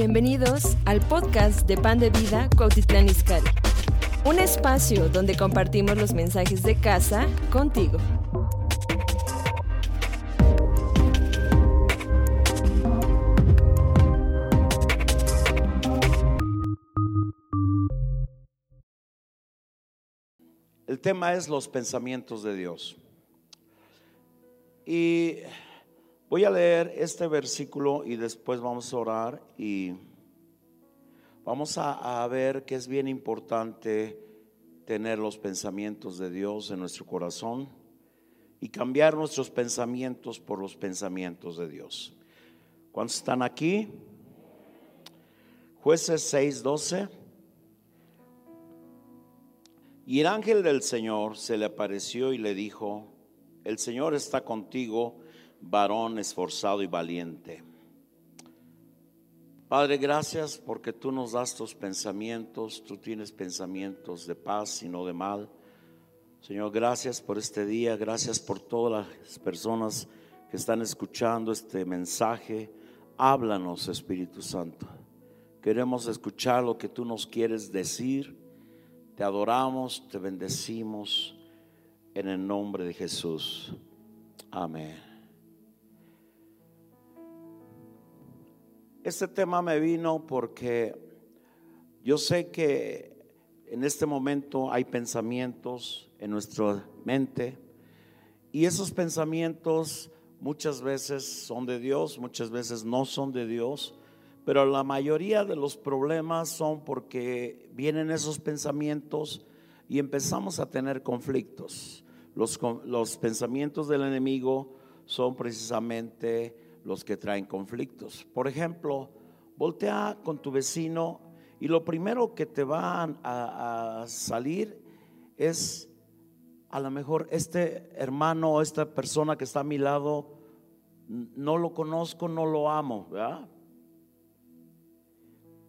Bienvenidos al podcast de Pan de Vida Cuautitlán Izcalli. Un espacio donde compartimos los mensajes de casa contigo. El tema es los pensamientos de Dios. Y voy a leer este versículo y después vamos a orar y vamos a, ver que es bien importante tener los pensamientos de Dios en nuestro corazón y cambiar nuestros pensamientos por los pensamientos de Dios. ¿Cuántos están aquí? Jueces 6:12. Y el ángel del Señor se le apareció y le dijo, el Señor está contigo, varón esforzado y valiente. Padre, gracias porque tú nos das tus pensamientos, tú tienes pensamientos de paz y no de mal. Señor, gracias por este día, gracias por todas las personas que están escuchando este mensaje. Háblanos, Espíritu Santo. Queremos escuchar lo que tú nos quieres decir. Te adoramos, te bendecimos en el nombre de Jesús. Amén. Este tema me vino porque yo sé que en este momento hay pensamientos en nuestra mente y esos pensamientos muchas veces son de Dios, muchas veces no son de Dios, pero la mayoría de los problemas son porque vienen esos pensamientos y empezamos a tener conflictos. Los, los pensamientos del enemigo son precisamente los que traen conflictos. Por ejemplo, voltea con tu vecino y lo primero que te va a, salir es a lo mejor este hermano o esta persona que está a mi lado, no lo conozco, no lo amo.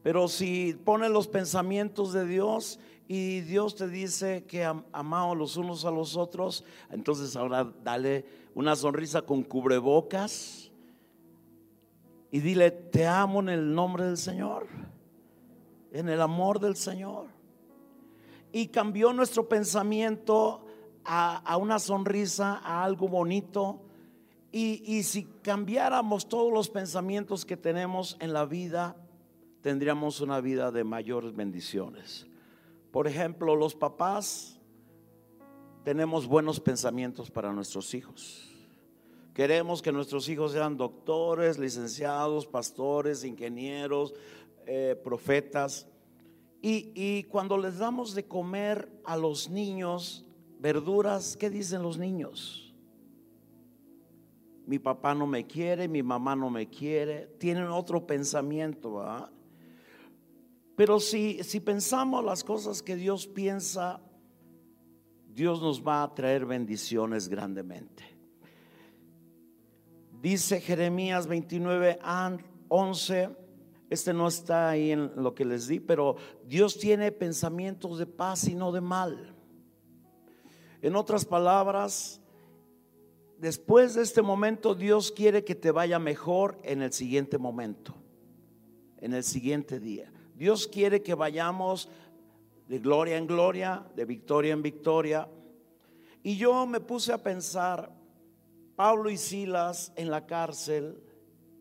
Pero si pones los pensamientos de Dios y Dios te dice que amamos los unos a los otros, entonces ahora dale una sonrisa con cubrebocas y dile, te amo en el nombre del Señor, en el amor del Señor. Y cambió nuestro pensamiento a, a una sonrisa, a algo bonito. Y, y si cambiáramos todos los pensamientos que tenemos en la vida, tendríamos una vida de mayores bendiciones. Por ejemplo, los papás tenemos buenos pensamientos para nuestros hijos. Queremos que nuestros hijos sean doctores, licenciados, pastores, ingenieros, eh, profetas. Y, cuando les damos de comer a los niños verduras, ¿qué dicen los niños? Mi papá no me quiere, mi mamá no me quiere. Tienen otro pensamiento, ¿verdad? Pero si pensamos las cosas que Dios piensa, Dios nos va a traer bendiciones grandemente. Dice Jeremías 29, 11, este no está ahí en lo que les di, pero Dios tiene pensamientos de paz y no de mal. En otras palabras, después de este momento Dios quiere que te vaya mejor en el siguiente momento, en el siguiente día. Dios quiere que vayamos de gloria en gloria, de victoria en victoria. Y yo me puse a pensar, Pablo y Silas en la cárcel,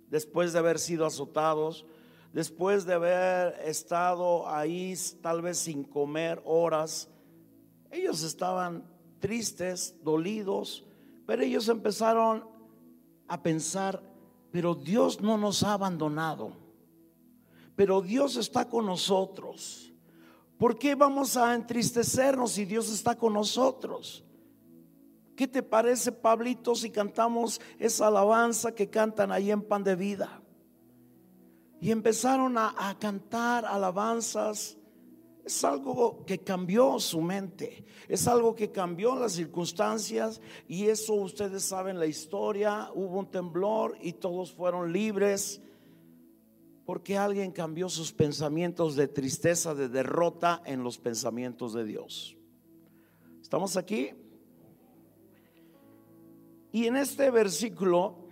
después de haber sido azotados, después de haber estado ahí tal vez sin comer horas, ellos estaban tristes, dolidos, pero ellos empezaron a pensar, pero Dios no nos ha abandonado pero Dios está con nosotros. ¿Por qué vamos a entristecernos si Dios está con nosotros? ¿Qué te parece, Pablito, si cantamos esa alabanza que cantan ahí en Pan de Vida? Y empezaron a, a cantar alabanzas. Es algo que cambió su mente, es algo que cambió las circunstancias y eso ustedes saben la historia, hubo un temblor y todos fueron libres porque alguien cambió sus pensamientos de tristeza, de derrota en los pensamientos de Dios. ¿Estamos aquí? Y en este versículo,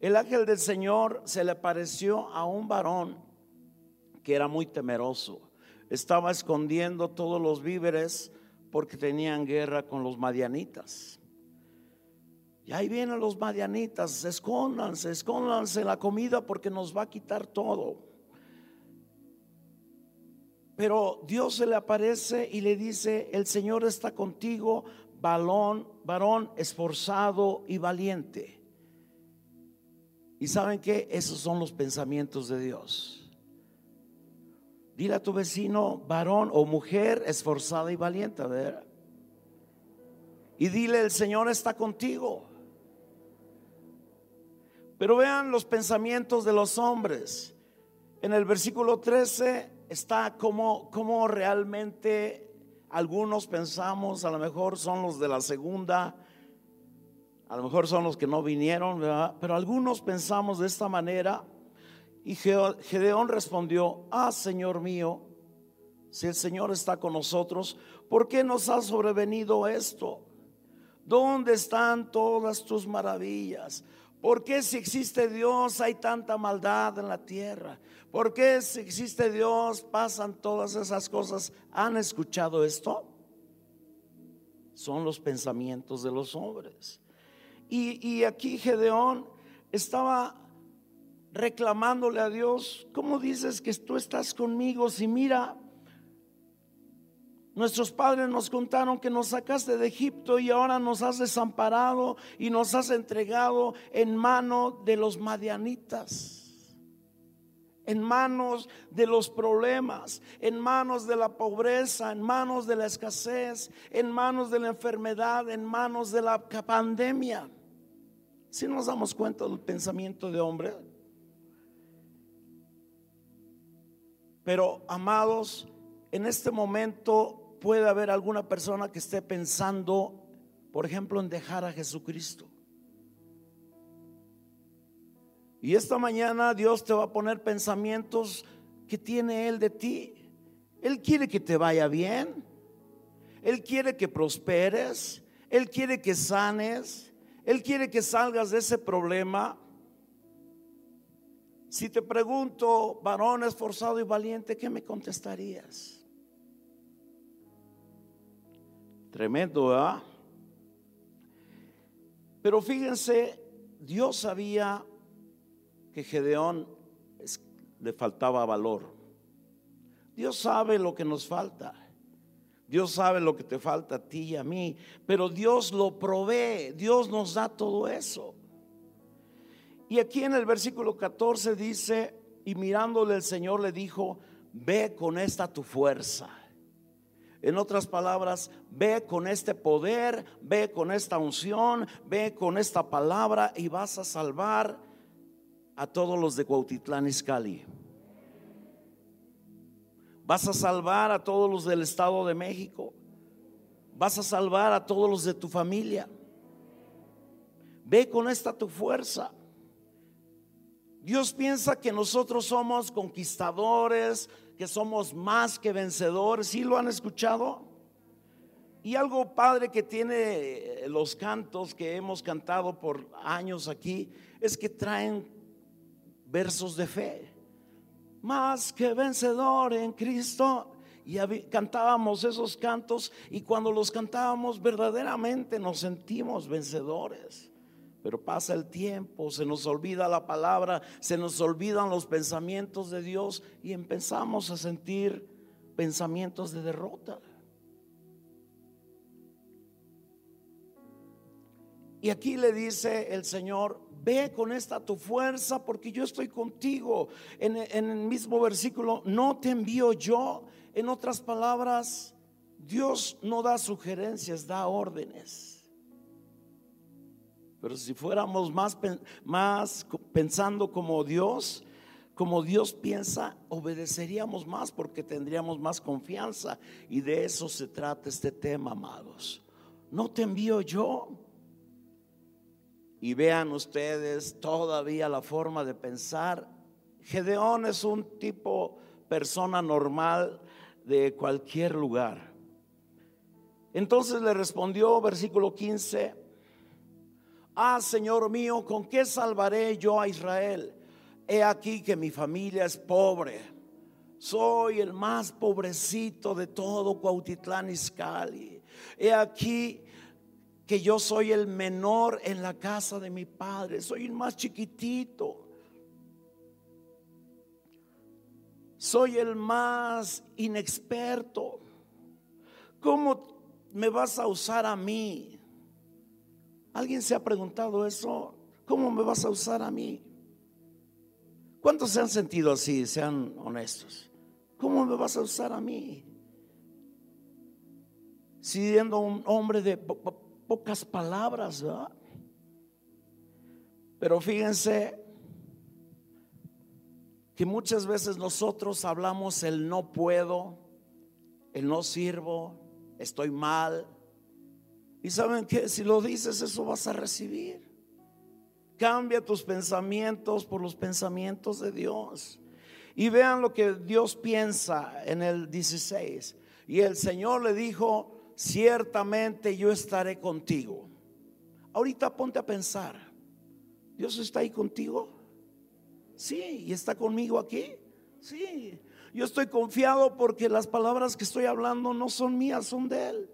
el ángel del Señor se le apareció a un varón que era muy temeroso. Estaba escondiendo todos los víveres porque tenían guerra con los madianitas. Y ahí vienen los madianitas, escóndanse, escóndanse la comida porque nos va a quitar todo. Pero Dios se le aparece y le dice, el Señor está contigo, balón, varón esforzado y valiente. Y saben que esos son los pensamientos de Dios. Dile a tu vecino, varón o mujer esforzada y valiente, a ver. Y dile, el Señor está contigo. Pero vean los pensamientos de los hombres. En el versículo 13 está como, como realmente algunos pensamos, a lo mejor son los de la segunda, a lo mejor son los que no vinieron, pero algunos pensamos de esta manera. Y Gedeón respondió, ah, Señor mío, si el Señor está con nosotros, ¿por qué nos ha sobrevenido esto? ¿Dónde están todas tus maravillas? ¿Por qué si existe Dios hay tanta maldad en la tierra? ¿Por qué si existe Dios pasan todas esas cosas? ¿Han escuchado esto? Son los pensamientos de los hombres. Y, aquí Gedeón estaba reclamándole a Dios, ¿cómo dices que tú estás conmigo si mira, nuestros padres nos contaron que nos sacaste de Egipto y ahora nos has desamparado y nos has entregado en mano de los madianitas? en manos de los problemas, en manos de la pobreza, en manos de la escasez, en manos de la enfermedad, en manos de la pandemia. Si nos damos cuenta del pensamiento de hombre. Pero, amados, en este momento puede haber alguna persona que esté pensando, por ejemplo, en dejar a Jesucristo. Y esta mañana Dios te va a poner pensamientos que tiene Él de ti. Él quiere que te vaya bien. Él quiere que prosperes. Él quiere que sanes. Él quiere que salgas de ese problema. Si te pregunto, varón esforzado y valiente, ¿qué me contestarías? Tremendo, ¿verdad? Pero fíjense, Dios sabía que Gedeón le faltaba valor. Dios sabe lo que nos falta. Dios sabe lo que te falta a ti y a mí, pero Dios lo provee, Dios nos da todo eso. Y aquí en el versículo 14 dice, y mirándole el Señor le dijo, ve con esta tu fuerza. En otras palabras, ve con este poder, ve con esta unción, ve con esta palabra y vas a salvar a todos los de Cuautitlán Izcalli. Vas a salvar a todos los del Estado de México. Vas a salvar a todos los de tu familia. Ve con esta tu fuerza. Dios piensa que nosotros somos conquistadores, que somos más que vencedores. ¿Sí lo han escuchado? Y algo padre que tiene los cantos que hemos cantado por años aquí es que traen versos de fe más que vencedor en Cristo. Y cantábamos esos cantos y cuando los cantábamos verdaderamente nos sentimos vencedores. Pero pasa el tiempo, se nos olvida la palabra, se nos olvidan los pensamientos de Dios y empezamos a sentir pensamientos de derrota. Y aquí le dice el Señor, ve con esta tu fuerza porque yo estoy contigo. En, el mismo versículo, no te envío yo. En otras palabras, Dios no da sugerencias, da órdenes. Pero si fuéramos más, más pensando como Dios, como Dios piensa, obedeceríamos más porque tendríamos más confianza. Y de eso se trata este tema, amados. No te envío yo. Y vean ustedes todavía la forma de pensar. Gedeón es un tipo persona normal de cualquier lugar. Entonces le respondió, versículo 15, ah, Señor mío, ¿con qué salvaré yo a Israel? He aquí que mi familia es pobre, Soy el más pobrecito de todo Cuautitlán Izcalli. He aquí que yo soy el menor en la casa de mi padre. Soy el más chiquitito. Soy el más inexperto. ¿Cómo me vas a usar a mí? ¿Alguien se ha preguntado eso? ¿Cómo me vas a usar a mí? ¿Cuántos se han sentido así? Sean honestos. ¿Cómo me vas a usar a mí? Siendo un hombre de pocas palabras, ¿verdad? Pero fíjense que muchas veces nosotros hablamos el no puedo, el no sirvo, estoy mal. Y saben que si lo dices, eso vas a recibir. Cambia tus pensamientos por los pensamientos de Dios. Y vean lo que Dios piensa en el 16. Y el Señor le dijo, ciertamente yo estaré contigo. Ahorita ponte a pensar, ¿Dios está ahí contigo? Sí, ¿y está conmigo aquí? Sí, yo estoy confiado porque las palabras que estoy hablando no son mías, son de Él.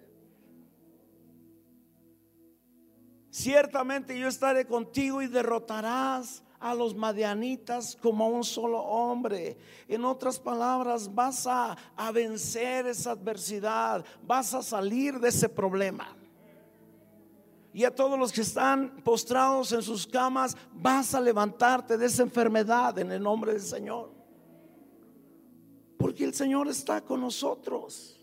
Ciertamente yo estaré contigo y derrotarás a los madianitas como a un solo hombre. En otras palabras, vas a, a, vencer esa adversidad, vas a salir de ese problema. Y a todos los que están postrados en sus camas, vas a levantarte de esa enfermedad en el nombre del Señor. Porque el Señor está con nosotros.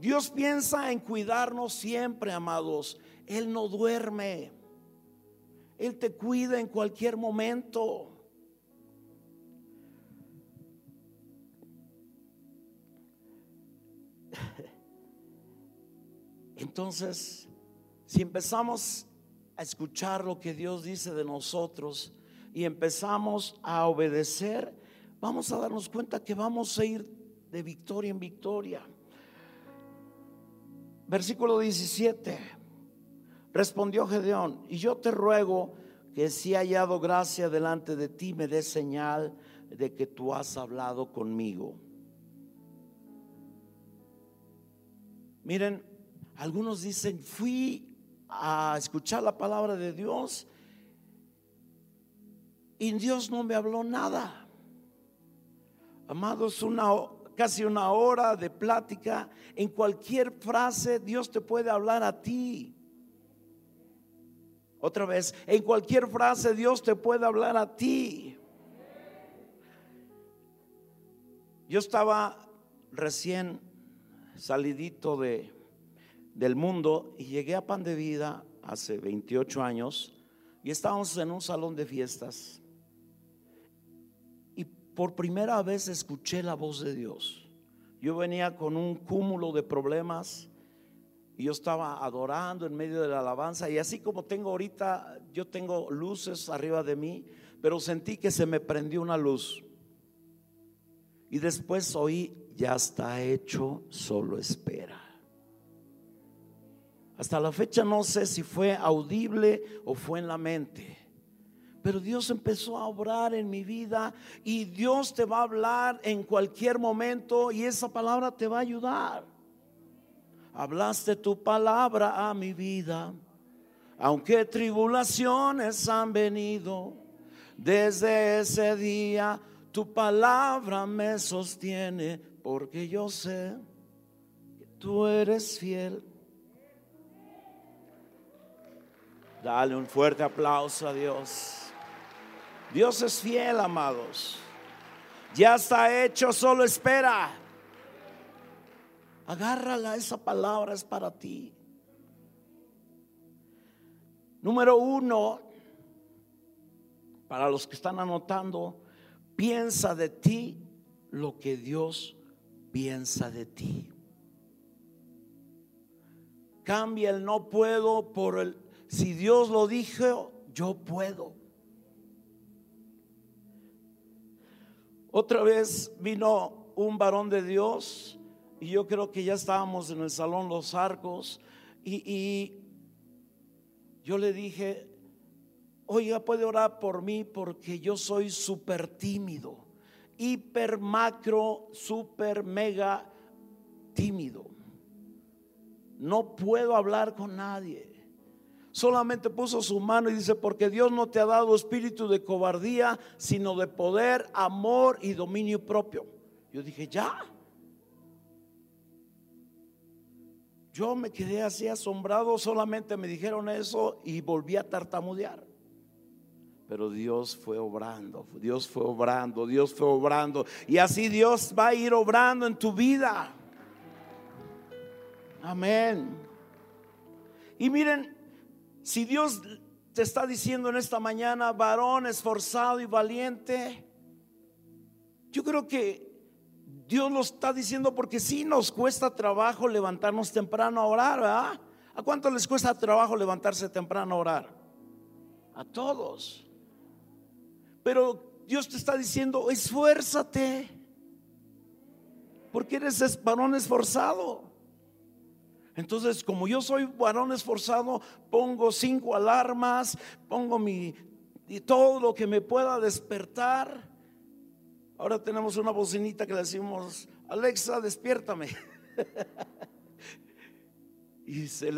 Dios piensa en cuidarnos siempre, amados. Él no duerme. Él te cuida en cualquier momento. Entonces, si empezamos a escuchar lo que Dios dice de nosotros y empezamos a obedecer, vamos a darnos cuenta que vamos a ir de victoria en victoria. Versículo 17. Respondió Gedeón, y yo te ruego que si hallado gracia delante de ti, me des señal de que tú has hablado conmigo. Miren, algunos dicen, fui a escuchar la palabra de Dios y Dios no me habló nada. Amados, una, casi una hora de plática, en cualquier frase Dios te puede hablar a ti. Otra vez, en cualquier frase Dios te puede hablar a ti. Yo estaba recién salidito de, del mundo y llegué a Pan de Vida hace 28 años y estábamos en un salón de fiestas. Por primera vez escuché la voz de Dios. Yo venía con un cúmulo de problemas y yo estaba adorando en medio de la alabanza y así como tengo ahorita, yo tengo luces arriba de mí, pero sentí que se me prendió una luz. Y después oí, ya está hecho, solo espera. Hasta la fecha no sé si fue audible o fue en la mente. Pero Dios empezó a obrar en mi vida y Dios te va a hablar en cualquier momento y esa palabra te va a ayudar hablaste tu palabra a mi vida, aunque tribulaciones han venido, desde ese día tu palabra me sostiene, porque yo sé que tú eres fiel. Dale un fuerte aplauso a Dios. Dios es fiel, amados. Ya está hecho, solo espera. Agárrala, esa palabra es para ti. Número uno, para los que están anotando, piensa de ti lo que Dios piensa de ti. Cambia el no puedo por el, si Dios lo dijo, yo puedo. Otra vez vino un varón de Dios y yo creo que ya estábamos en el salón Los Arcos y, yo le dije, oiga, puede orar por mí porque yo soy súper tímido hiper, macro, super, mega tímido. No puedo hablar con nadie. Solamente puso su mano y dice, porque Dios no te ha dado espíritu de cobardía, sino de poder, amor y dominio propio. Yo dije, ya. Yo me quedé así asombrado, solamente me dijeron eso y volví a tartamudear. Pero Dios fue obrando, Dios fue obrando, Dios fue obrando. Y así Dios va a ir obrando en tu vida. Amén. Y miren, si Dios te está diciendo en esta mañana, varón esforzado y valiente, yo creo que Dios lo está diciendo porque sí nos cuesta trabajo levantarnos temprano a orar, ¿verdad? ¿A cuánto les cuesta trabajo levantarse temprano a orar? A todos. Pero Dios te está diciendo, esfuérzate, porque eres varón esforzado. Entonces, como yo soy varón esforzado, pongo cinco alarmas, pongo mi y todo lo que me pueda despertar. Ahora tenemos una bocinita que le decimos, Alexa, despiértame. y, se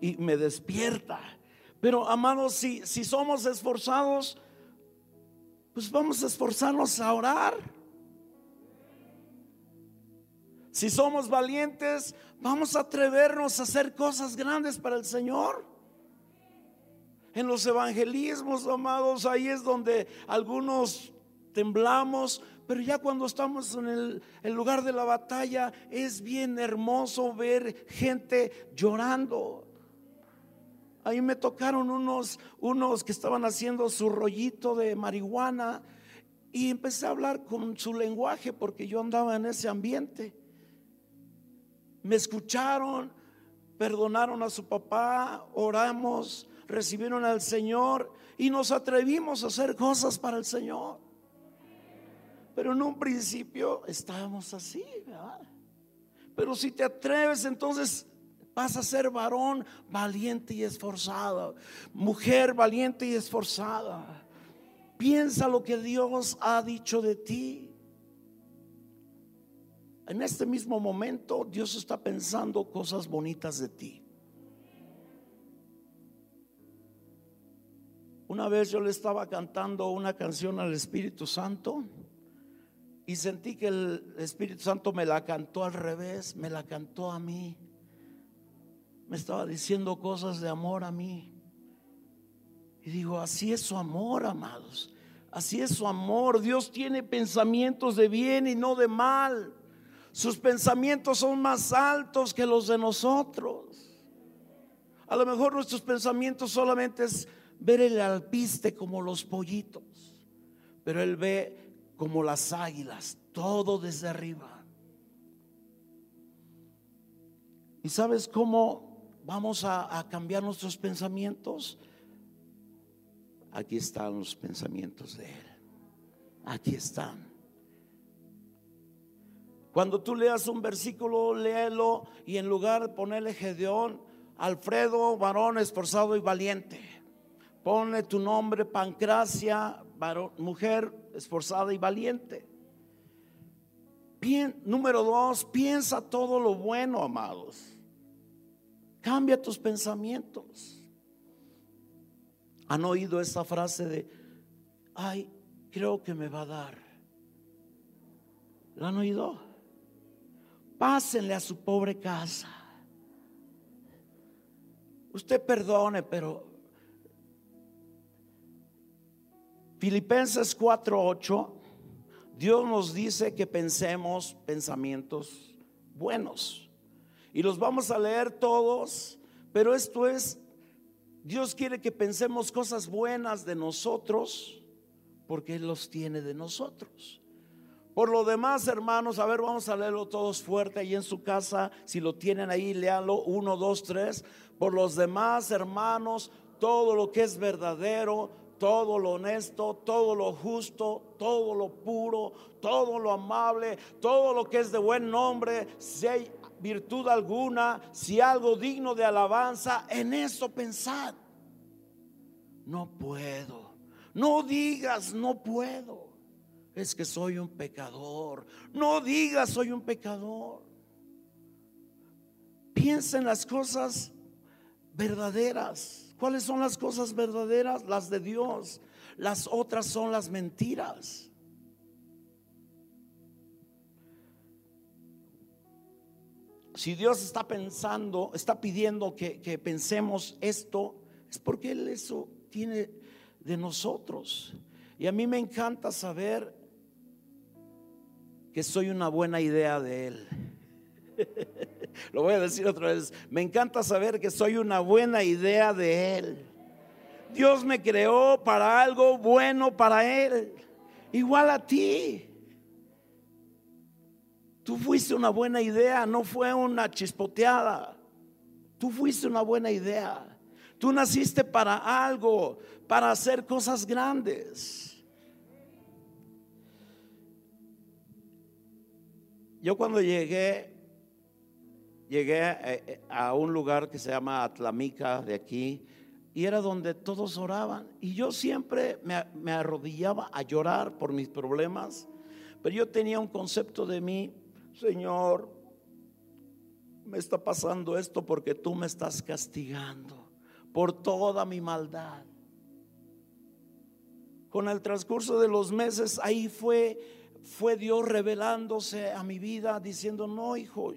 y me despierta. Pero amados, si, si somos esforzados, pues vamos a esforzarnos a orar. Si somos valientes, vamos a atrevernos a hacer cosas grandes para el Señor. En los evangelismos, amados, ahí es donde algunos temblamos, pero ya cuando estamos en el, lugar de la batalla, es bien hermoso ver gente llorando. Ahí me tocaron unos, que estaban haciendo su rollito de marihuana y empecé a hablar con su lenguaje porque yo andaba en ese ambiente me escucharon, perdonaron a su papá, oramos, recibieron al Señor y nos atrevimos a hacer cosas para el Señor. Pero en un principio estábamos así, ¿verdad? Pero si te atreves, entonces vas a ser varón valiente y esforzado, mujer valiente y esforzada. Piensa lo que Dios ha dicho de ti. En este mismo momento Dios está pensando cosas bonitas de ti. Una vez yo le estaba cantando una canción al Espíritu Santo y sentí que el Espíritu Santo me la cantó al revés, me la cantó a mí. Me estaba diciendo cosas de amor a mí. Y digo, así es su amor, amados. Así es su amor. Dios tiene pensamientos de bien y no de mal. Sus pensamientos son más altos que los de nosotros. A lo mejor nuestros pensamientos solamente es ver el alpiste como los pollitos, pero Él ve como las águilas, todo desde arriba. ¿Y sabes cómo vamos a, a cambiar nuestros pensamientos? Aquí están los pensamientos de Él. Aquí están. Cuando tú leas un versículo, léelo y en lugar de ponerle Gedeón, Alfredo, varón esforzado y valiente. Ponle tu nombre, Pancracia, varón, mujer esforzada y valiente. número dos, piensa todo lo bueno, amados. Cambia tus pensamientos. ¿Han oído esa frase de, ay, creo que me va a dar? ¿La han oído? Pásenle a su pobre casa. Usted perdone, pero Filipenses 4:8, Dios nos dice que pensemos pensamientos buenos. Y los vamos a leer todos, pero esto es, Dios quiere que pensemos cosas buenas de nosotros, porque Él los tiene de nosotros. Por lo demás, hermanos, a ver, vamos a leerlo todos fuerte ahí en su casa. Si lo tienen ahí, léalo. Uno, dos, tres. Por los demás, hermanos, todo lo que es verdadero, todo lo honesto, todo lo justo, todo lo puro, todo lo amable, todo lo que es de buen nombre, si hay virtud alguna, si algo digno de alabanza, en eso pensad. No puedo. No digas, no puedo. Es que soy un pecador. No digas soy un pecador. Piensa en las cosas verdaderas. ¿Cuáles son las cosas verdaderas? Las de Dios. Las otras son las mentiras. Si Dios está pensando, está pidiendo que, que pensemos esto, es porque Él eso tiene de nosotros. Y a mí me encanta saber que soy una buena idea de Él. Lo voy a decir otra vez. Me encanta saber que soy una buena idea de Él. Dios me creó para algo bueno para Él. Igual a ti. Tú fuiste una buena idea, no fue una chispoteada. Tú fuiste una buena idea. Tú naciste para algo, para hacer cosas grandes. Yo cuando llegué, llegué eh, eh, a, un lugar que se llama Atlamica de aquí y era donde todos oraban. Y yo siempre me, me arrodillaba a llorar por mis problemas, pero yo tenía un concepto de mí, Señor, me está pasando esto porque tú me estás castigando por toda mi maldad. Con el transcurso de los meses, ahí fue fue Dios revelándose a mi vida diciendo, no, hijo,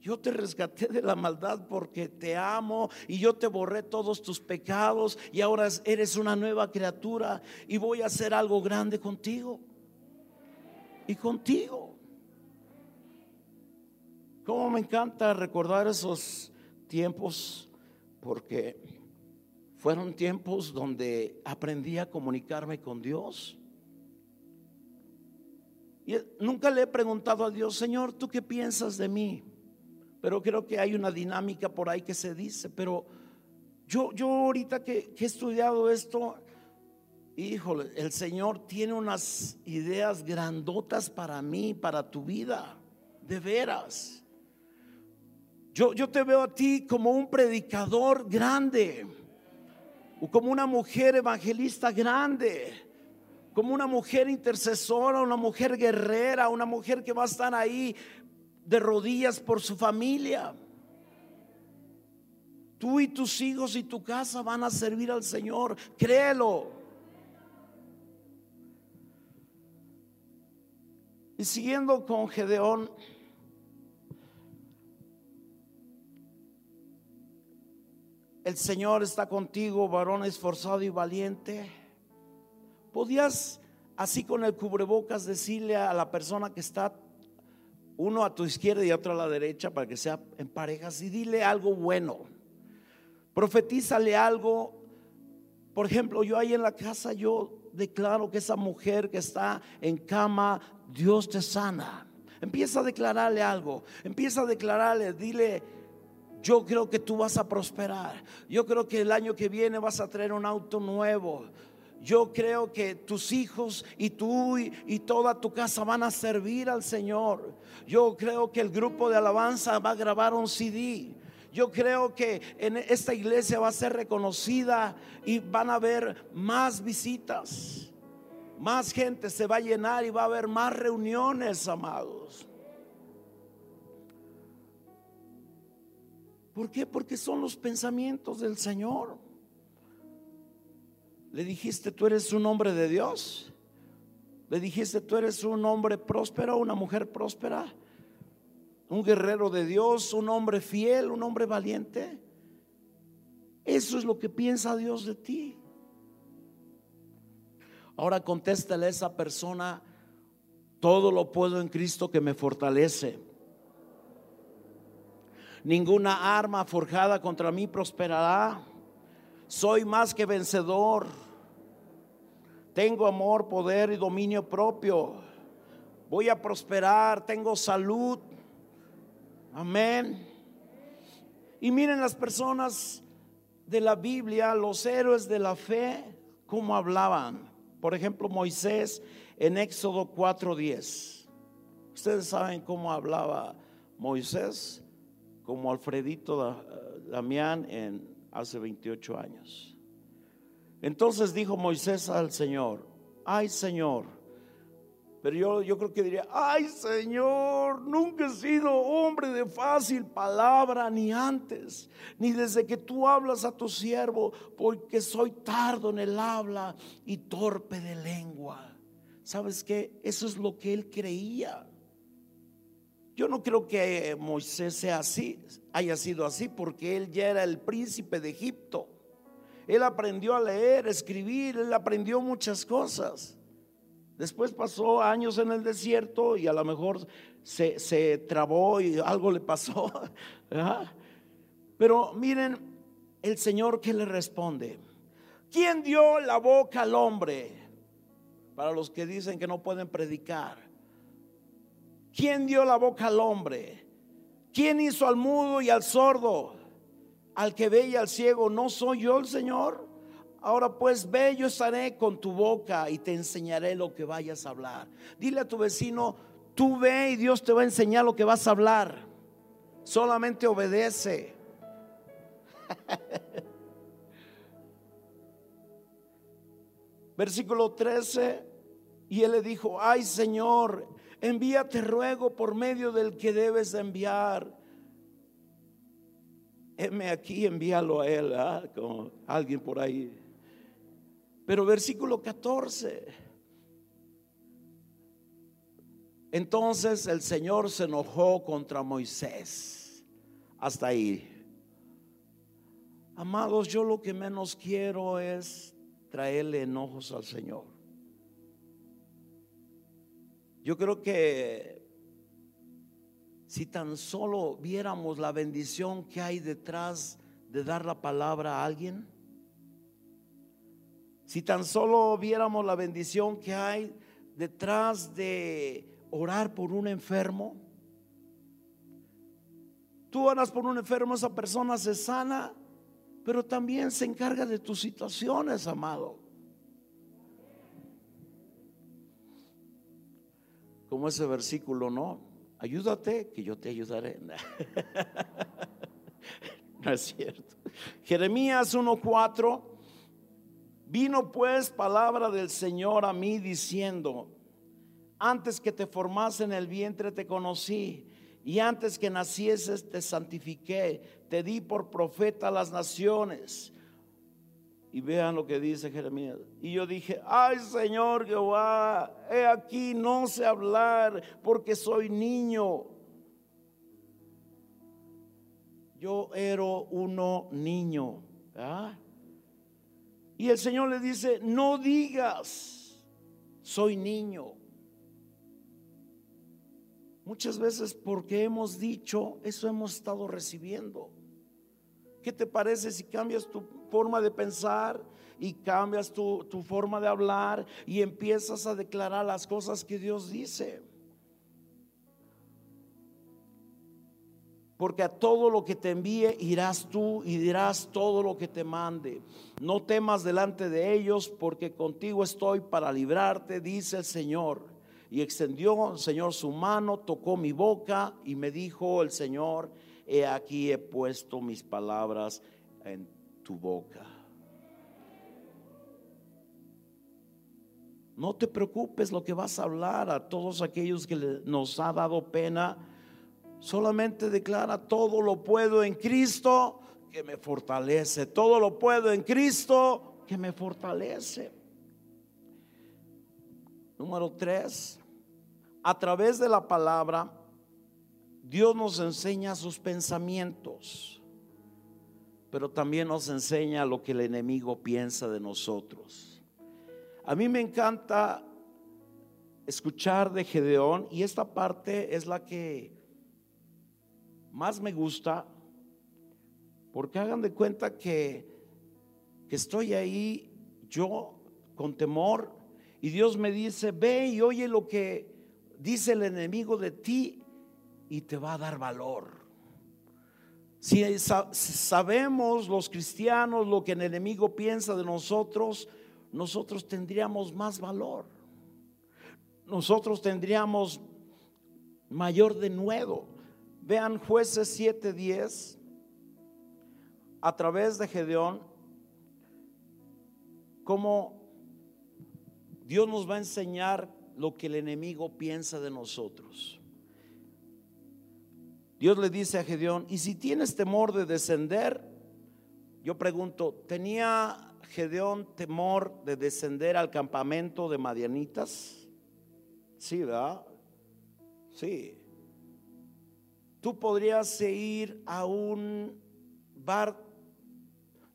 yo te rescaté de la maldad porque te amo y yo te borré todos tus pecados y ahora eres una nueva criatura y voy a hacer algo grande contigo. Y contigo. Como me encanta recordar esos tiempos porque fueron tiempos donde aprendí a comunicarme con Dios y nunca le he preguntado a Dios, Señor, ¿tú qué piensas de mí? Pero creo que hay una dinámica por ahí que se dice. Pero yo, yo ahorita que, he estudiado esto, híjole, el Señor tiene unas ideas grandotas para mí, para tu vida, de veras. Yo, yo te veo a ti como un predicador grande, o como una mujer evangelista grande como una mujer intercesora, una mujer guerrera, una mujer que va a estar ahí de rodillas por su familia. Tú y tus hijos y tu casa van a servir al Señor, créelo. Y siguiendo con Gedeón, el Señor está contigo, varón esforzado y valiente. Podías así con el cubrebocas decirle a la persona que está uno a tu izquierda y otro a la derecha para que sea en parejas y dile algo bueno. Profetízale algo. Por ejemplo, yo ahí en la casa yo declaro que esa mujer que está en cama, Dios te sana. Empieza a declararle algo. Empieza a declararle, dile, yo creo que tú vas a prosperar. Yo creo que el año que viene vas a traer un auto nuevo yo creo que tus hijos y tú y, toda tu casa van a servir al Señor. Yo creo que el grupo de alabanza va a grabar un CD. Yo creo que en esta iglesia va a ser reconocida y van a haber más visitas. Más gente se va a llenar y va a haber más reuniones, amados. ¿Por qué? Porque son los pensamientos del Señor. Le dijiste, tú eres un hombre de Dios. Le dijiste, tú eres un hombre próspero, una mujer próspera, un guerrero de Dios, un hombre fiel, un hombre valiente. Eso es lo que piensa Dios de ti. Ahora contéstale a esa persona, todo lo puedo en Cristo que me fortalece. Ninguna arma forjada contra mí prosperará. Soy más que vencedor tengo amor, poder y dominio propio. Voy a prosperar, tengo salud. Amén. Y miren las personas de la Biblia, los héroes de la fe, cómo hablaban. Por ejemplo, Moisés en Éxodo 4:10. Ustedes saben cómo hablaba Moisés, como Alfredito Damián en hace 28 años. Entonces dijo Moisés al Señor, ay Señor, Pero yo, yo creo que diría, ay Señor, nunca he sido hombre de fácil palabra, ni antes, ni desde que tú hablas a tu siervo, porque soy tardo en el habla y torpe de lengua. ¿Sabes qué? Eso es lo que él creía. Yo no creo que Moisés sea así, haya sido así, porque él ya era el príncipe de Egipto. Él aprendió a leer, escribir, él aprendió muchas cosas. Después pasó años en el desierto y a lo mejor se, trabó y algo le pasó. Pero miren, el Señor que le responde. ¿Quién dio la boca al hombre? Para los que dicen que no pueden predicar. ¿Quién dio la boca al hombre? ¿Quién hizo al mudo y al sordo? Al que ve y al ciego, ¿no soy yo el Señor? Ahora pues ve, yo estaré con tu boca y te enseñaré lo que vayas a hablar. Dile a tu vecino, tú ve y Dios te va a enseñar lo que vas a hablar. Solamente obedece. Versículo 13. Y él le dijo, ay Señor, envíate ruego por medio del que debes enviar. Heme aquí, envíalo a él, ¿ah? como alguien por ahí. Pero versículo 14. Entonces el Señor se enojó contra Moisés. Hasta ahí. Amados, yo lo que menos quiero es traerle enojos al Señor. Yo creo que si tan solo viéramos la bendición que hay detrás de dar la palabra a alguien, si tan solo viéramos la bendición que hay detrás de orar por un enfermo. Tú oras por un enfermo, esa persona se sana, pero también se encarga de tus situaciones, amado. Como ese versículo, ¿no? Ayúdate, que yo te ayudaré. no es cierto. Jeremías 1.4 Vino pues palabra del Señor a mí diciendo, antes que te formase en el vientre te conocí, y antes que nacieses te santifiqué, te di por profeta a las naciones. Y vean lo que dice Jeremías. Y yo dije, ay Señor Jehová, he aquí no sé hablar porque soy niño. Yo era uno niño. ¿ah? Y el Señor le dice, no digas, soy niño. Muchas veces porque hemos dicho, eso hemos estado recibiendo. ¿Qué te parece si cambias tu forma de pensar y cambias tu, tu forma de hablar y empiezas a declarar las cosas que Dios dice? Porque a todo lo que te envíe irás tú y dirás todo lo que te mande. No temas delante de ellos, porque contigo estoy para librarte, dice el Señor. Y extendió el Señor su mano, tocó mi boca y me dijo el Señor, he aquí he puesto mis palabras en tu boca. No te preocupes lo que vas a hablar a todos aquellos que nos ha dado pena Solamente declara, todo lo puedo en Cristo que me fortalece. Todo lo puedo en Cristo que me fortalece. Número tres, a través de la palabra, Dios nos enseña sus pensamientos, pero también nos enseña lo que el enemigo piensa de nosotros. A mí me encanta escuchar de Gedeón y esta parte es la que más me gusta, porque hagan de cuenta que, que estoy ahí yo con temor y Dios me dice, ve y oye lo que dice el enemigo de ti y te va a dar valor. Si sabemos los cristianos lo que el enemigo piensa de nosotros, nosotros tendríamos más valor. Nosotros tendríamos mayor denuedo. Vean jueces 7:10 a través de Gedeón cómo Dios nos va a enseñar lo que el enemigo piensa de nosotros. Dios le dice a Gedeón, y si tienes temor de descender, yo pregunto, ¿tenía Gedeón temor de descender al campamento de Madianitas? Sí, ¿verdad? Sí. Tú podrías ir a un bar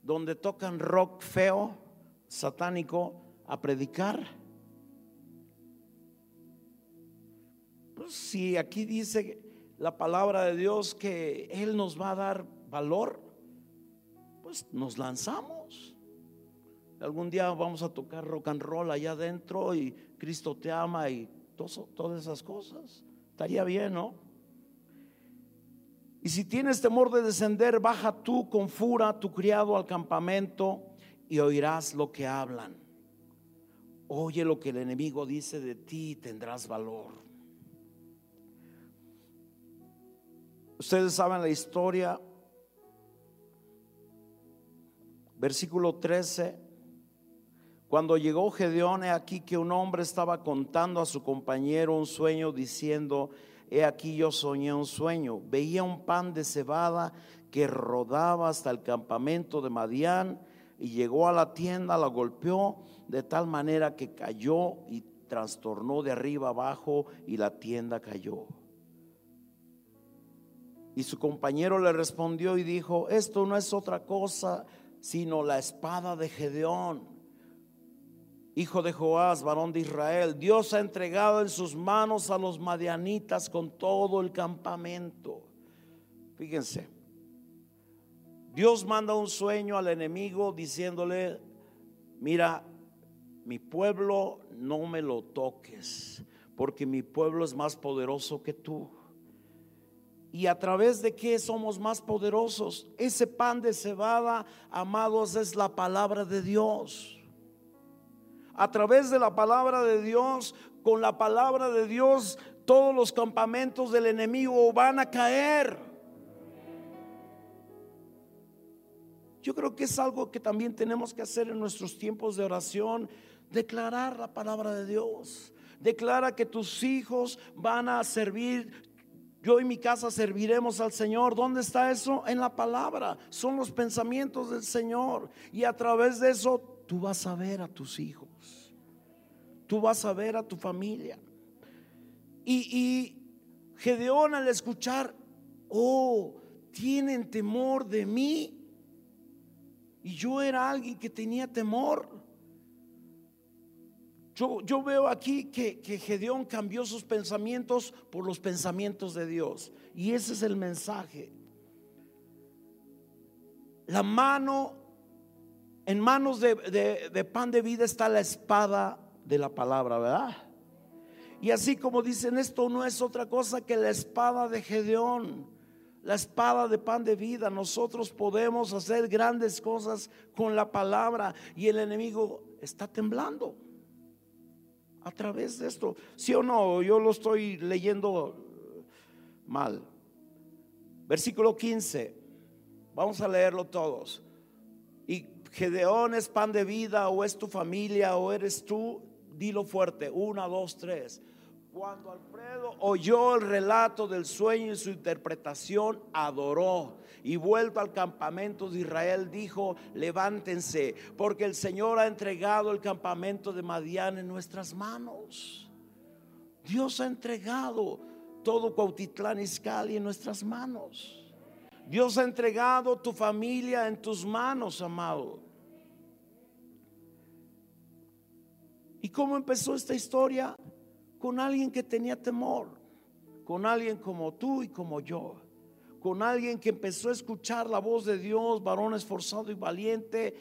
donde tocan rock feo, satánico, a predicar. Pues si aquí dice la palabra de Dios que Él nos va a dar valor, pues nos lanzamos. Algún día vamos a tocar rock and roll allá adentro y Cristo te ama y todas esas cosas. Estaría bien, ¿no? Y si tienes temor de descender, baja tú con fura tu criado al campamento y oirás lo que hablan. Oye lo que el enemigo dice de ti y tendrás valor. Ustedes saben la historia. Versículo 13. Cuando llegó Gedeón, he aquí que un hombre estaba contando a su compañero un sueño diciendo, he aquí yo soñé un sueño. Veía un pan de cebada que rodaba hasta el campamento de Madián y llegó a la tienda, la golpeó de tal manera que cayó y trastornó de arriba abajo y la tienda cayó. Y su compañero le respondió y dijo, esto no es otra cosa sino la espada de Gedeón, hijo de Joás, varón de Israel. Dios ha entregado en sus manos a los madianitas con todo el campamento. Fíjense, Dios manda un sueño al enemigo diciéndole, mira, mi pueblo no me lo toques, porque mi pueblo es más poderoso que tú. ¿Y a través de qué somos más poderosos? Ese pan de cebada, amados, es la palabra de Dios. A través de la palabra de Dios, con la palabra de Dios, todos los campamentos del enemigo van a caer. Yo creo que es algo que también tenemos que hacer en nuestros tiempos de oración, declarar la palabra de Dios. Declara que tus hijos van a servir yo y mi casa serviremos al Señor. ¿Dónde está eso? En la palabra. Son los pensamientos del Señor. Y a través de eso tú vas a ver a tus hijos. Tú vas a ver a tu familia. Y, y Gedeón al escuchar, oh, tienen temor de mí. Y yo era alguien que tenía temor. Yo, veo aquí que, que Gedeón cambió sus pensamientos por los pensamientos de Dios. Y ese es el mensaje. La mano, en manos de, de, pan de vida está la espada de la palabra, ¿verdad? Y así como dicen, esto no es otra cosa que la espada de Gedeón, la espada de pan de vida. Nosotros podemos hacer grandes cosas con la palabra y el enemigo está temblando a través de esto. ¿Sí o no? Yo lo estoy leyendo mal. Versículo 15. Vamos a leerlo todos. Y Gedeón es pan de vida o es tu familia o eres tú. Dilo fuerte. Una, dos, tres. Cuando Alfredo oyó el relato del sueño y su interpretación, adoró y vuelto al campamento de Israel dijo, levántense, porque el Señor ha entregado el campamento de Madián en nuestras manos. Dios ha entregado todo Cuautitlán Izcalli en nuestras manos. Dios ha entregado tu familia en tus manos, amado. ¿Y cómo empezó esta historia? con alguien que tenía temor, con alguien como tú y como yo, con alguien que empezó a escuchar la voz de Dios, varón esforzado y valiente,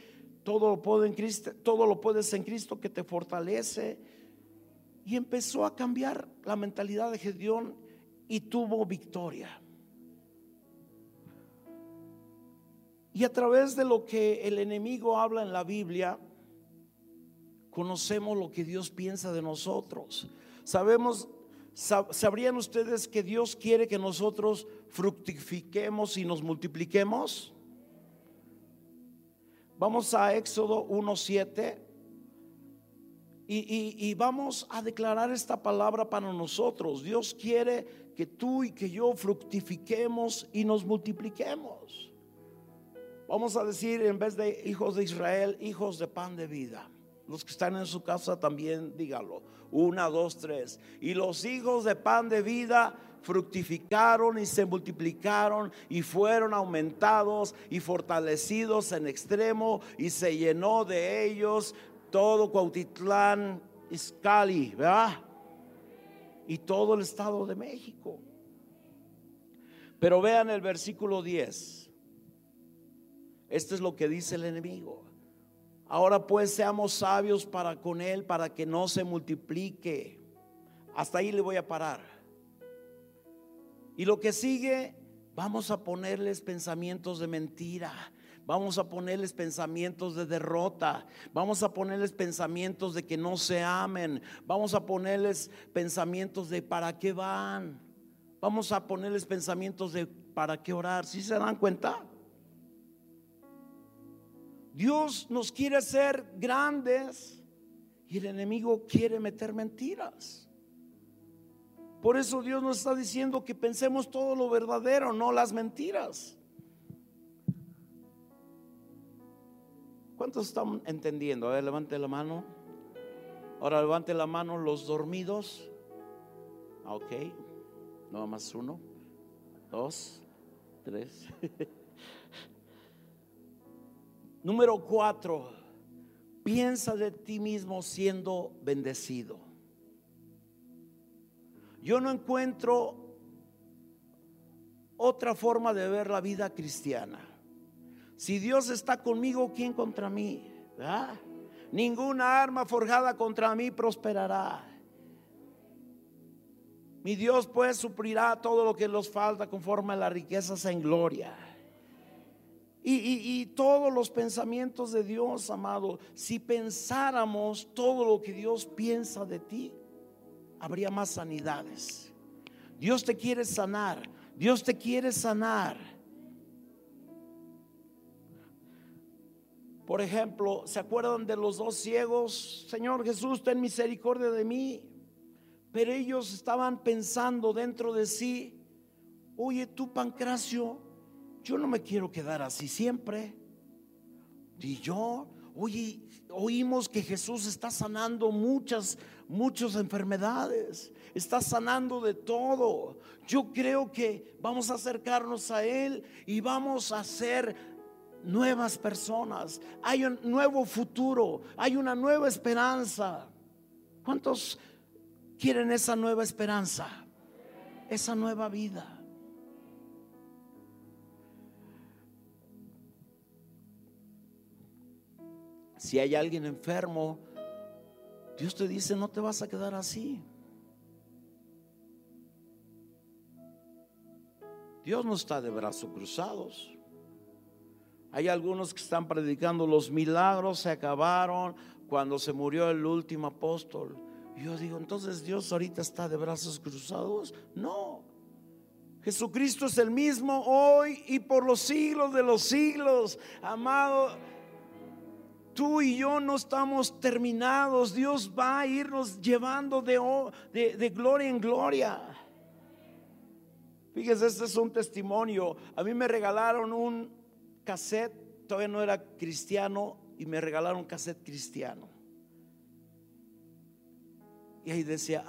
todo lo en Cristo, todo lo puedes en Cristo que te fortalece. Y empezó a cambiar la mentalidad de Gedeón y tuvo victoria. Y a través de lo que el enemigo habla en la Biblia, conocemos lo que Dios piensa de nosotros. Sabemos, ¿sabrían ustedes que Dios quiere que nosotros fructifiquemos y nos multipliquemos? Vamos a Éxodo 1.7 Y, vamos a declarar esta palabra para nosotros. Dios quiere que tú y que yo fructifiquemos y nos multipliquemos. Vamos a decir en vez de hijos de Israel, hijos de pan de vida. Los que están en su casa también dígalo. Una, dos, tres. Y los hijos de pan de vida fructificaron y se multiplicaron y fueron aumentados y fortalecidos en extremo y se llenó de ellos todo Cuautitlán, Iscali, ¿verdad? Y todo el estado de México. Pero vean el versículo 10. Esto es lo que dice el enemigo. Ahora pues seamos sabios para con él, para que no se multiplique. Hasta ahí le voy a parar. Y lo que sigue, vamos a ponerles pensamientos de mentira. Vamos a ponerles pensamientos de derrota. Vamos a ponerles pensamientos de que no se amen. Vamos a ponerles pensamientos de para qué van. Vamos a ponerles pensamientos de para qué orar. ¿Sí se dan cuenta? Dios nos quiere hacer grandes y el enemigo quiere meter mentiras. Por eso Dios nos está diciendo que pensemos todo lo verdadero, no las mentiras. ¿Cuántos están entendiendo? A ver, levante la mano. Ahora levante la mano los dormidos. Ah, ok. No más uno, dos, tres. Número cuatro. Piensa de ti mismo siendo bendecido. Yo no encuentro otra forma de ver la vida cristiana. Si Dios está conmigo, ¿quién contra mí? Ninguna arma forjada contra mí prosperará. Mi Dios pues suplirá todo lo que nos falta conforme a las riquezas en gloria. Y, y, todos los pensamientos de Dios, amado, si pensáramos todo lo que Dios piensa de ti, habría más sanidades. Dios te quiere sanar. Dios te quiere sanar. Por ejemplo, ¿se acuerdan de los dos ciegos? Señor Jesús, ten misericordia de mí. Pero ellos estaban pensando dentro de sí, oye tú Pancracio, yo no me quiero quedar así siempre. Y yo, oye, oímos que Jesús está sanando muchas, muchas enfermedades, está sanando de todo. Yo creo que vamos a acercarnos a Él y vamos a ser nuevas personas. Hay un nuevo futuro, hay una nueva esperanza. ¿Cuántos quieren esa nueva esperanza? Esa nueva vida. Si hay alguien enfermo, Dios te dice, no te vas a quedar así. Dios no está de brazos cruzados. Hay algunos que están predicando los milagros, se acabaron cuando se murió el último apóstol. yo digo, entonces Dios ahorita está de brazos cruzados. No. Jesucristo es el mismo hoy y por los siglos de los siglos. Amado, tú y yo no estamos terminados. Dios va a irnos llevando de, gloria en gloria. Fíjese, este es un testimonio. A mí me regalaron un cassette, todavía no era cristiano, y me regalaron un cassette cristiano. Y ahí decía,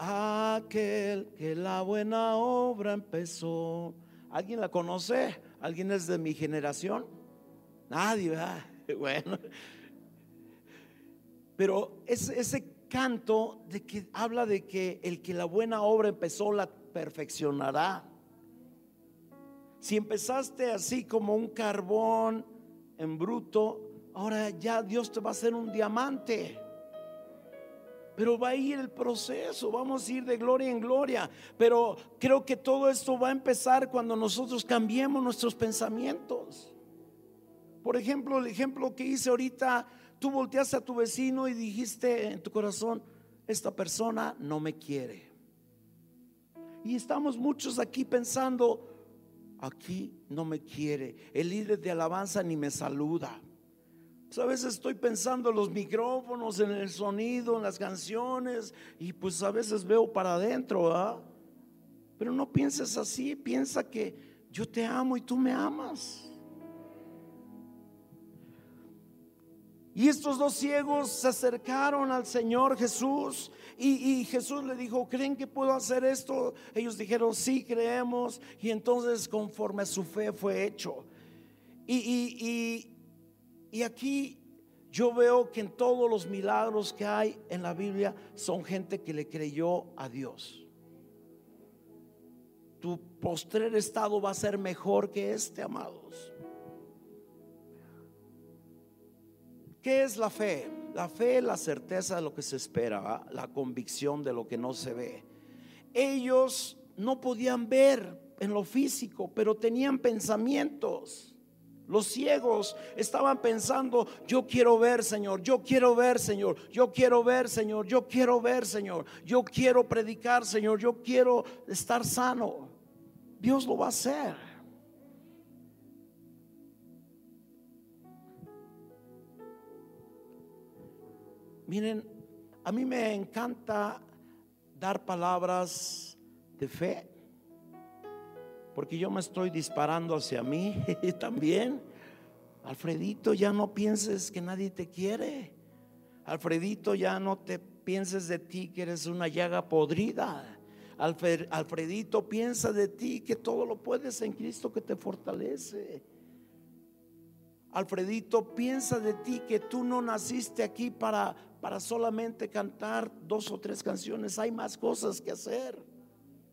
aquel que la buena obra empezó. ¿Alguien la conoce? ¿Alguien es de mi generación? Nadie, ¿verdad? Bueno, pero ese canto de que habla de que el que la buena obra empezó la perfeccionará. Si empezaste así como un carbón en bruto, ahora ya Dios te va a hacer un diamante. Pero va a ir el proceso, vamos a ir de gloria en gloria. Pero creo que todo esto va a empezar cuando nosotros cambiemos nuestros pensamientos. Por ejemplo, el ejemplo que hice ahorita tú volteaste a tu vecino y dijiste en tu corazón, esta persona no me quiere. Y estamos muchos aquí pensando, aquí no me quiere. El líder de alabanza ni me saluda. Pues a veces estoy pensando en los micrófonos, en el sonido, en las canciones, y pues a veces veo para adentro, ¿ah? Pero no pienses así, piensa que yo te amo y tú me amas. Y estos dos ciegos se acercaron al Señor Jesús y, Jesús le dijo, ¿creen que puedo hacer esto? Ellos dijeron, sí, creemos. Y entonces conforme a su fe fue hecho. Y, y aquí yo veo que en todos los milagros que hay en la Biblia son gente que le creyó a Dios. Tu postrer estado va a ser mejor que este, amados. ¿Qué es la fe? La fe es la certeza de lo que se espera, la convicción de lo que no se ve. Ellos no podían ver en lo físico, pero tenían pensamientos. Los ciegos estaban pensando, yo quiero ver, Señor, yo quiero ver, Señor, yo quiero ver, Señor, yo quiero ver, Señor, yo quiero predicar, Señor, yo quiero estar sano. Dios lo va a hacer. Miren, a mí me encanta dar palabras de fe, porque yo me estoy disparando hacia mí también. Alfredito, ya no pienses que nadie te quiere. Alfredito, ya no te pienses de ti que eres una llaga podrida. Alfredito, piensa de ti que todo lo puedes en Cristo que te fortalece. Alfredito, piensa de ti que tú no naciste aquí para para solamente cantar dos o tres canciones. Hay más cosas que hacer.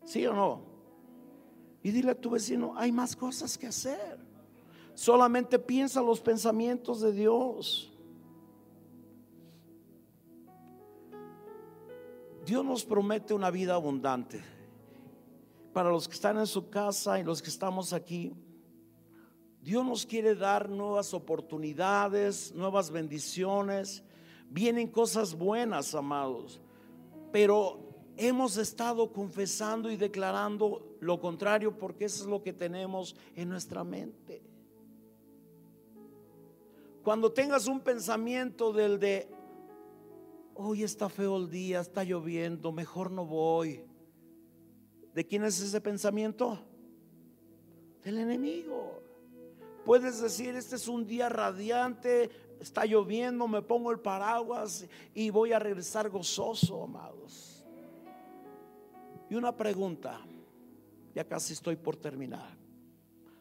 ¿Sí o no? Y dile a tu vecino, hay más cosas que hacer. Solamente piensa los pensamientos de Dios. Dios nos promete una vida abundante. Para los que están en su casa y los que estamos aquí, Dios nos quiere dar nuevas oportunidades, nuevas bendiciones vienen cosas buenas, amados, pero hemos estado confesando y declarando lo contrario porque eso es lo que tenemos en nuestra mente. Cuando tengas un pensamiento del de, hoy está feo el día, está lloviendo, mejor no voy. ¿De quién es ese pensamiento? Del enemigo. Puedes decir, este es un día radiante, está lloviendo, me pongo el paraguas y voy a regresar gozoso, amados. Y una pregunta, ya casi estoy por terminar.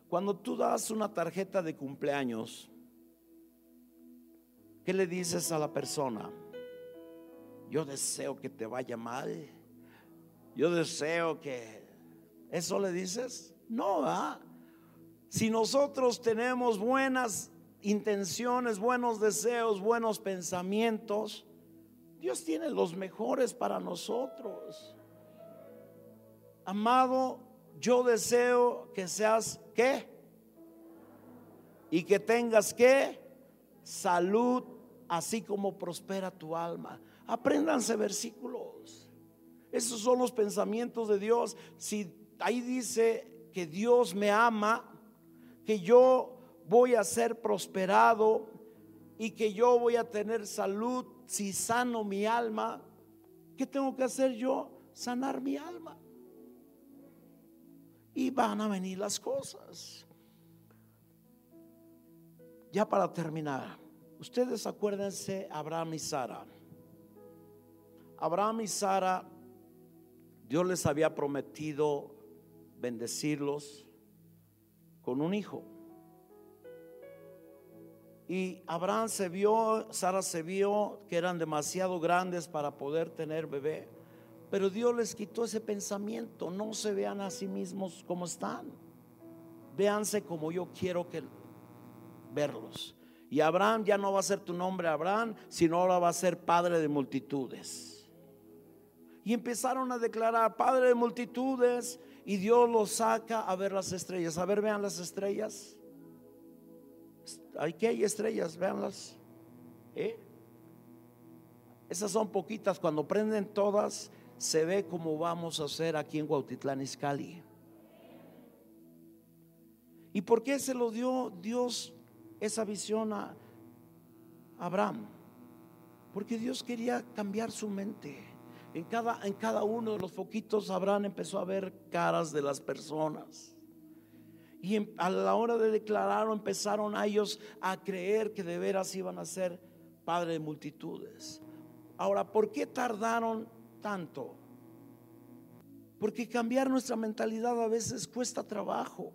Cuando tú das una tarjeta de cumpleaños, ¿qué le dices a la persona? Yo deseo que te vaya mal. Yo deseo que... ¿Eso le dices? No, ¿ah? Si nosotros tenemos buenas intenciones, buenos deseos, buenos pensamientos, Dios tiene los mejores para nosotros. Amado, yo deseo que seas qué? Y que tengas qué? Salud, así como prospera tu alma. Apréndanse versículos. Esos son los pensamientos de Dios. Si ahí dice que Dios me ama, que yo voy a ser prosperado y que yo voy a tener salud si sano mi alma. ¿Qué tengo que hacer yo? Sanar mi alma. Y van a venir las cosas. Ya para terminar, ustedes acuérdense Abraham y Sara. Abraham y Sara, Dios les había prometido bendecirlos con un hijo. Y Abraham se vio, Sara se vio que eran demasiado grandes para poder tener bebé. Pero Dios les quitó ese pensamiento. No se vean a sí mismos como están. Véanse como yo quiero que verlos. Y Abraham ya no va a ser tu nombre Abraham, sino ahora va a ser padre de multitudes. Y empezaron a declarar padre de multitudes. Y Dios los saca a ver las estrellas. A ver, vean las estrellas. Aquí hay estrellas, véanlas. ¿Eh? Esas son poquitas, cuando prenden todas, se ve como vamos a hacer aquí en Cuautitlán Izcalli. ¿Y por qué se lo dio Dios esa visión a, Abraham. Porque Dios quería cambiar su mente. En cada, en cada uno de los foquitos Abraham empezó a ver caras de las personas. Y a la hora de declararlo empezaron a ellos a creer que de veras iban a ser padre de multitudes. Ahora, ¿por qué tardaron tanto? Porque cambiar nuestra mentalidad a veces cuesta trabajo.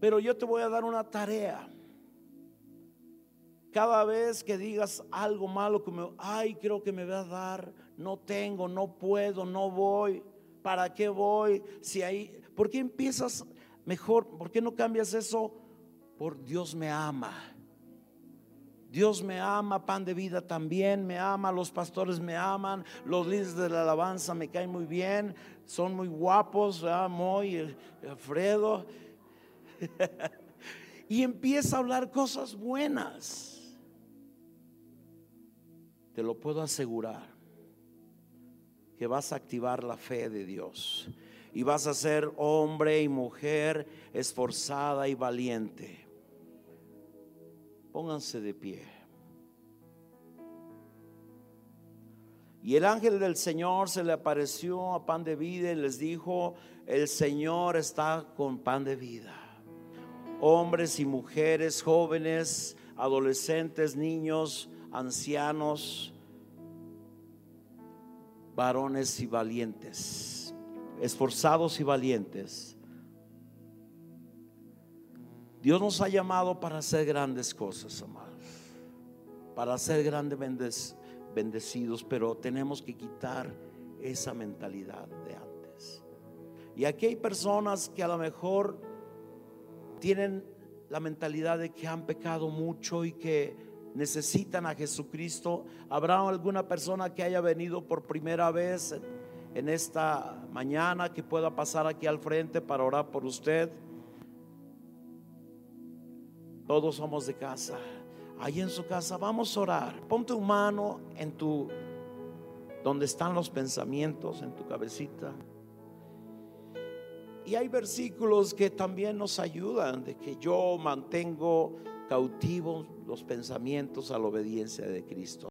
Pero yo te voy a dar una tarea. Cada vez que digas algo malo, como, ay, creo que me va a dar, no tengo, no puedo, no voy, ¿para qué voy? Si hay, ¿por qué empiezas mejor? ¿Por qué no cambias eso? Por Dios me ama. Dios me ama, pan de vida también me ama, los pastores me aman, los líderes de la alabanza me caen muy bien, son muy guapos, muy eh, Alfredo. y empieza a hablar cosas buenas te lo puedo asegurar, que vas a activar la fe de Dios y vas a ser hombre y mujer esforzada y valiente. Pónganse de pie. Y el ángel del Señor se le apareció a pan de vida y les dijo, el Señor está con pan de vida. Hombres y mujeres, jóvenes, adolescentes, niños, ancianos, varones y valientes, esforzados y valientes. Dios nos ha llamado para hacer grandes cosas, amados, para ser grandes bendecidos, pero tenemos que quitar esa mentalidad de antes. Y aquí hay personas que a lo mejor tienen la mentalidad de que han pecado mucho y que necesitan a Jesucristo. ¿Habrá alguna persona que haya venido por primera vez en esta mañana que pueda pasar aquí al frente para orar por usted? Todos somos de casa. Ahí en su casa vamos a orar. Ponte tu mano en tu donde están los pensamientos en tu cabecita. Y hay versículos que también nos ayudan de que yo mantengo cautivos los pensamientos a la obediencia de Cristo.